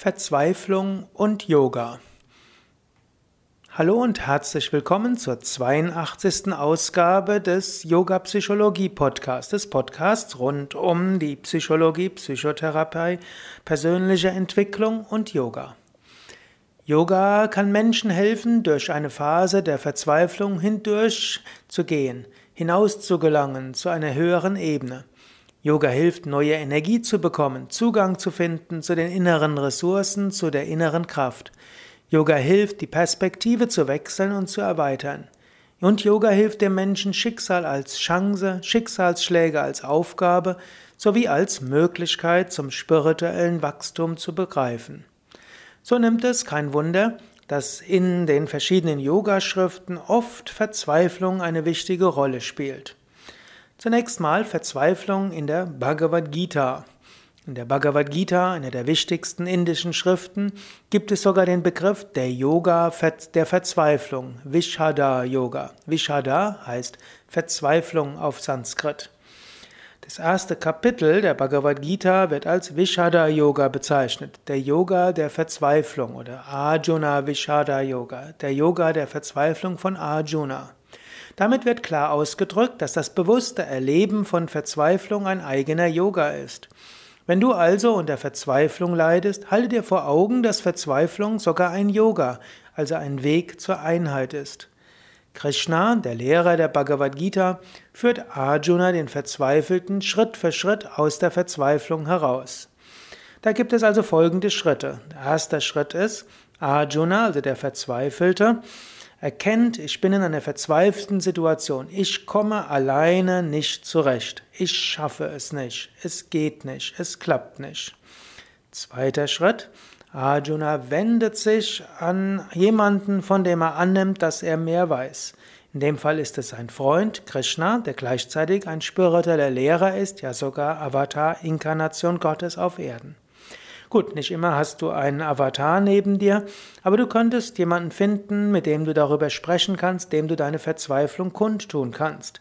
Verzweiflung und Yoga. Hallo und herzlich willkommen zur 82. Ausgabe des Yoga Psychologie Podcasts, des Podcasts rund um die Psychologie, Psychotherapie, persönliche Entwicklung und Yoga. Yoga kann Menschen helfen, durch eine Phase der Verzweiflung hindurch zu gehen, hinaus zu gelangen zu einer höheren Ebene. Yoga hilft, neue Energie zu bekommen, Zugang zu finden zu den inneren Ressourcen, zu der inneren Kraft. Yoga hilft, die Perspektive zu wechseln und zu erweitern. Und Yoga hilft dem Menschen, Schicksal als Chance, Schicksalsschläge als Aufgabe sowie als Möglichkeit zum spirituellen Wachstum zu begreifen. So nimmt es kein Wunder, dass in den verschiedenen Yogaschriften oft Verzweiflung eine wichtige Rolle spielt. Zunächst mal Verzweiflung in der Bhagavad Gita. In der Bhagavad Gita, einer der wichtigsten indischen Schriften, gibt es sogar den Begriff der Yoga der Verzweiflung, Vishada Yoga. Vishada heißt Verzweiflung auf Sanskrit. Das erste Kapitel der Bhagavad Gita wird als Vishada Yoga bezeichnet, der Yoga der Verzweiflung oder Arjuna Vishada Yoga, der Yoga der Verzweiflung von Arjuna. Damit wird klar ausgedrückt, dass das bewusste Erleben von Verzweiflung ein eigener Yoga ist. Wenn du also unter Verzweiflung leidest, halte dir vor Augen, dass Verzweiflung sogar ein Yoga, also ein Weg zur Einheit ist. Krishna, der Lehrer der Bhagavad Gita, führt Arjuna, den Verzweifelten, Schritt für Schritt aus der Verzweiflung heraus. Da gibt es also folgende Schritte. Der erste Schritt ist, Arjuna, also der Verzweifelte, erkennt, ich bin in einer verzweifelten Situation. Ich komme alleine nicht zurecht. Ich schaffe es nicht. Es geht nicht. Es klappt nicht. Zweiter Schritt. Arjuna wendet sich an jemanden, von dem er annimmt, dass er mehr weiß. In dem Fall ist es sein Freund Krishna, der gleichzeitig ein spiritueller Lehrer ist, ja sogar Avatar, Inkarnation Gottes auf Erden. Gut, nicht immer hast du einen Avatar neben dir, aber du könntest jemanden finden, mit dem du darüber sprechen kannst, dem du deine Verzweiflung kundtun kannst.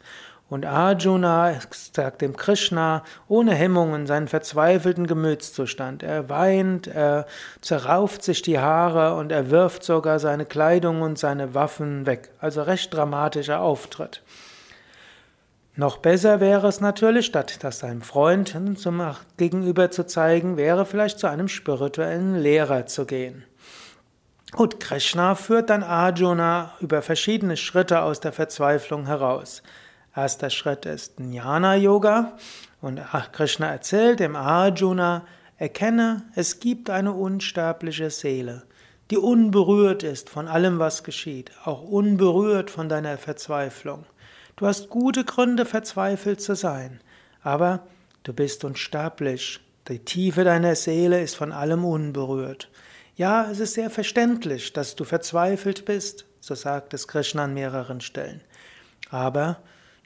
Und Arjuna sagt dem Krishna ohne Hemmungen seinen verzweifelten Gemütszustand. Er weint, er zerrauft sich die Haare und er wirft sogar seine Kleidung und seine Waffen weg. Also recht dramatischer Auftritt. Noch besser wäre es natürlich, statt das seinem Freund zum gegenüber zu zeigen, wäre vielleicht zu einem spirituellen Lehrer zu gehen. Gut, Krishna führt dann Arjuna über verschiedene Schritte aus der Verzweiflung heraus. Erster Schritt ist Jnana Yoga und Krishna erzählt dem Arjuna, erkenne, es gibt eine unsterbliche Seele, die unberührt ist von allem, was geschieht, auch unberührt von deiner Verzweiflung. Du hast gute Gründe, verzweifelt zu sein, aber du bist unsterblich. Die Tiefe deiner Seele ist von allem unberührt. Ja, es ist sehr verständlich, dass du verzweifelt bist, so sagt es Krishna an mehreren Stellen. Aber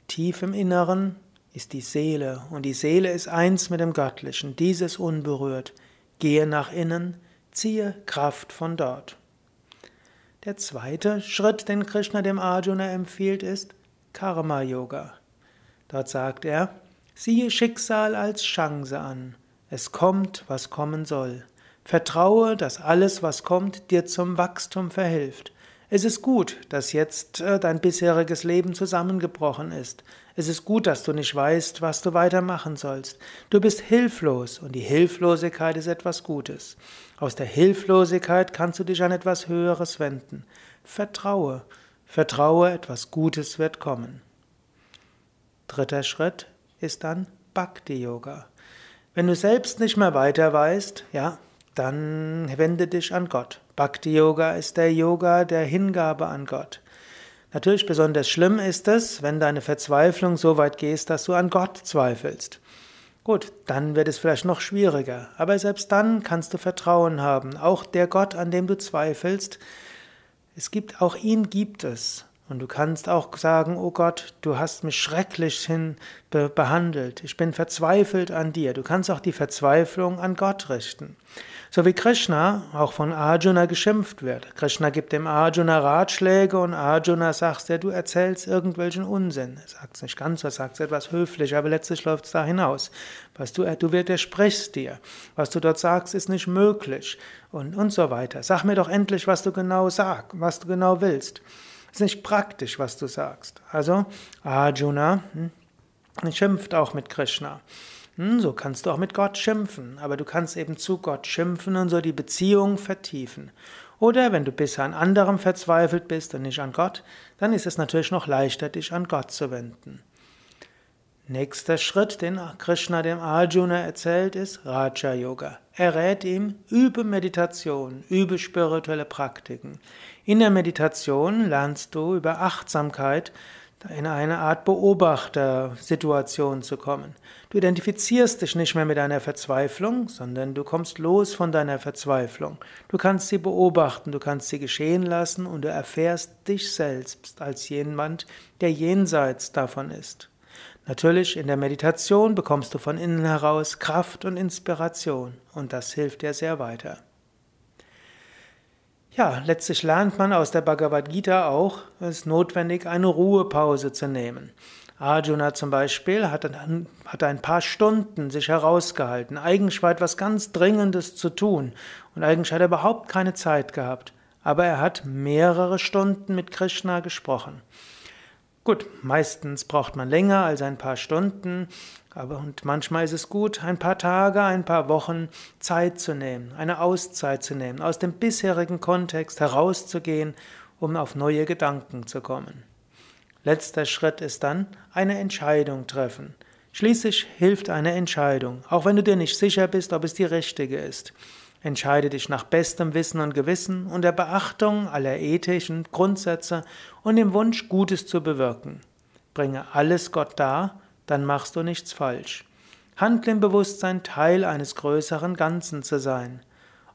tief im Inneren ist die Seele und die Seele ist eins mit dem Göttlichen, dieses unberührt. Gehe nach innen, ziehe Kraft von dort. Der zweite Schritt, den Krishna dem Arjuna empfiehlt, ist, Karma Yoga. Dort sagt er, siehe Schicksal als Chance an. Es kommt, was kommen soll. Vertraue, dass alles, was kommt, dir zum Wachstum verhilft. Es ist gut, dass jetzt äh, dein bisheriges Leben zusammengebrochen ist. Es ist gut, dass du nicht weißt, was du weitermachen sollst. Du bist hilflos und die Hilflosigkeit ist etwas Gutes. Aus der Hilflosigkeit kannst du dich an etwas Höheres wenden. Vertraue. Vertraue, etwas Gutes wird kommen. Dritter Schritt ist dann Bhakti Yoga. Wenn du selbst nicht mehr weiter weißt, ja, dann wende dich an Gott. Bhakti Yoga ist der Yoga der Hingabe an Gott. Natürlich besonders schlimm ist es, wenn deine Verzweiflung so weit geht, dass du an Gott zweifelst. Gut, dann wird es vielleicht noch schwieriger, aber selbst dann kannst du Vertrauen haben. Auch der Gott, an dem du zweifelst, es gibt, auch ihn gibt es. Und du kannst auch sagen, oh Gott, du hast mich schrecklich hin be behandelt. Ich bin verzweifelt an dir. Du kannst auch die Verzweiflung an Gott richten. So wie Krishna auch von Arjuna geschimpft wird. Krishna gibt dem Arjuna Ratschläge und Arjuna sagt ja, du erzählst irgendwelchen Unsinn. Er sagt es nicht ganz, er sagt es etwas höflich, aber letztlich läuft es da hinaus. Was du, du widersprichst dir. Was du dort sagst, ist nicht möglich. Und, und so weiter. Sag mir doch endlich, was du genau sagst, was du genau willst. Es ist nicht praktisch, was du sagst. Also Arjuna hm, schimpft auch mit Krishna. Hm, so kannst du auch mit Gott schimpfen, aber du kannst eben zu Gott schimpfen und so die Beziehung vertiefen. Oder wenn du bisher an anderem verzweifelt bist und nicht an Gott, dann ist es natürlich noch leichter, dich an Gott zu wenden. Nächster Schritt, den Krishna dem Arjuna erzählt, ist Raja Yoga. Er rät ihm, übe Meditation, übe spirituelle Praktiken. In der Meditation lernst du über Achtsamkeit in eine Art Beobachtersituation zu kommen. Du identifizierst dich nicht mehr mit deiner Verzweiflung, sondern du kommst los von deiner Verzweiflung. Du kannst sie beobachten, du kannst sie geschehen lassen und du erfährst dich selbst als jemand, der jenseits davon ist. Natürlich, in der Meditation bekommst du von innen heraus Kraft und Inspiration und das hilft dir sehr weiter. Ja, letztlich lernt man aus der Bhagavad Gita auch, es ist notwendig, eine Ruhepause zu nehmen. Arjuna zum Beispiel hat, hat ein paar Stunden sich herausgehalten. Eigentlich war etwas ganz Dringendes zu tun und eigentlich hat er überhaupt keine Zeit gehabt. Aber er hat mehrere Stunden mit Krishna gesprochen. Gut, meistens braucht man länger als ein paar Stunden, aber und manchmal ist es gut, ein paar Tage, ein paar Wochen Zeit zu nehmen, eine Auszeit zu nehmen, aus dem bisherigen Kontext herauszugehen, um auf neue Gedanken zu kommen. Letzter Schritt ist dann eine Entscheidung treffen. Schließlich hilft eine Entscheidung, auch wenn du dir nicht sicher bist, ob es die richtige ist. Entscheide dich nach bestem Wissen und Gewissen und der Beachtung aller ethischen Grundsätze und dem Wunsch, Gutes zu bewirken. Bringe alles Gott dar, dann machst du nichts falsch. Handle im Bewusstsein, Teil eines größeren Ganzen zu sein.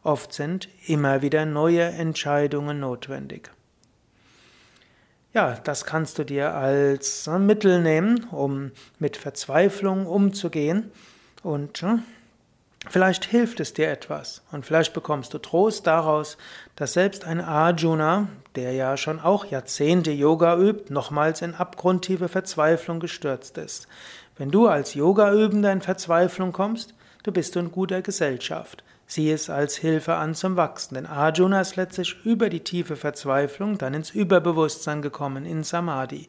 Oft sind immer wieder neue Entscheidungen notwendig. Ja, das kannst du dir als Mittel nehmen, um mit Verzweiflung umzugehen und Vielleicht hilft es dir etwas und vielleicht bekommst du Trost daraus, dass selbst ein Arjuna, der ja schon auch Jahrzehnte Yoga übt, nochmals in abgrundtiefe Verzweiflung gestürzt ist. Wenn du als Yoga-Übender in Verzweiflung kommst, du bist in guter Gesellschaft. Sieh es als Hilfe an zum Wachsen, denn Arjuna ist letztlich über die tiefe Verzweiflung dann ins Überbewusstsein gekommen, in Samadhi.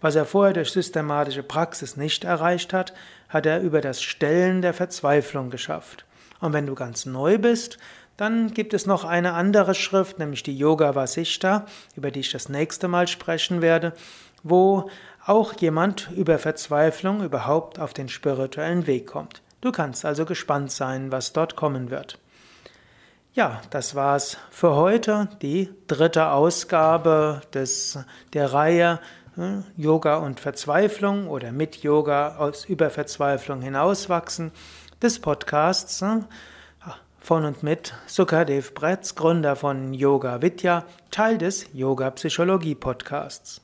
Was er vorher durch systematische Praxis nicht erreicht hat, hat er über das Stellen der Verzweiflung geschafft. Und wenn du ganz neu bist, dann gibt es noch eine andere Schrift, nämlich die Yoga Vasishta, über die ich das nächste Mal sprechen werde, wo auch jemand über Verzweiflung überhaupt auf den spirituellen Weg kommt. Du kannst also gespannt sein, was dort kommen wird. Ja, das war's für heute, die dritte Ausgabe des, der Reihe hm, Yoga und Verzweiflung oder mit Yoga aus über Verzweiflung hinauswachsen des Podcasts hm, von und mit Sukadev Bretz, Gründer von Yoga Vidya, Teil des Yoga Psychologie Podcasts.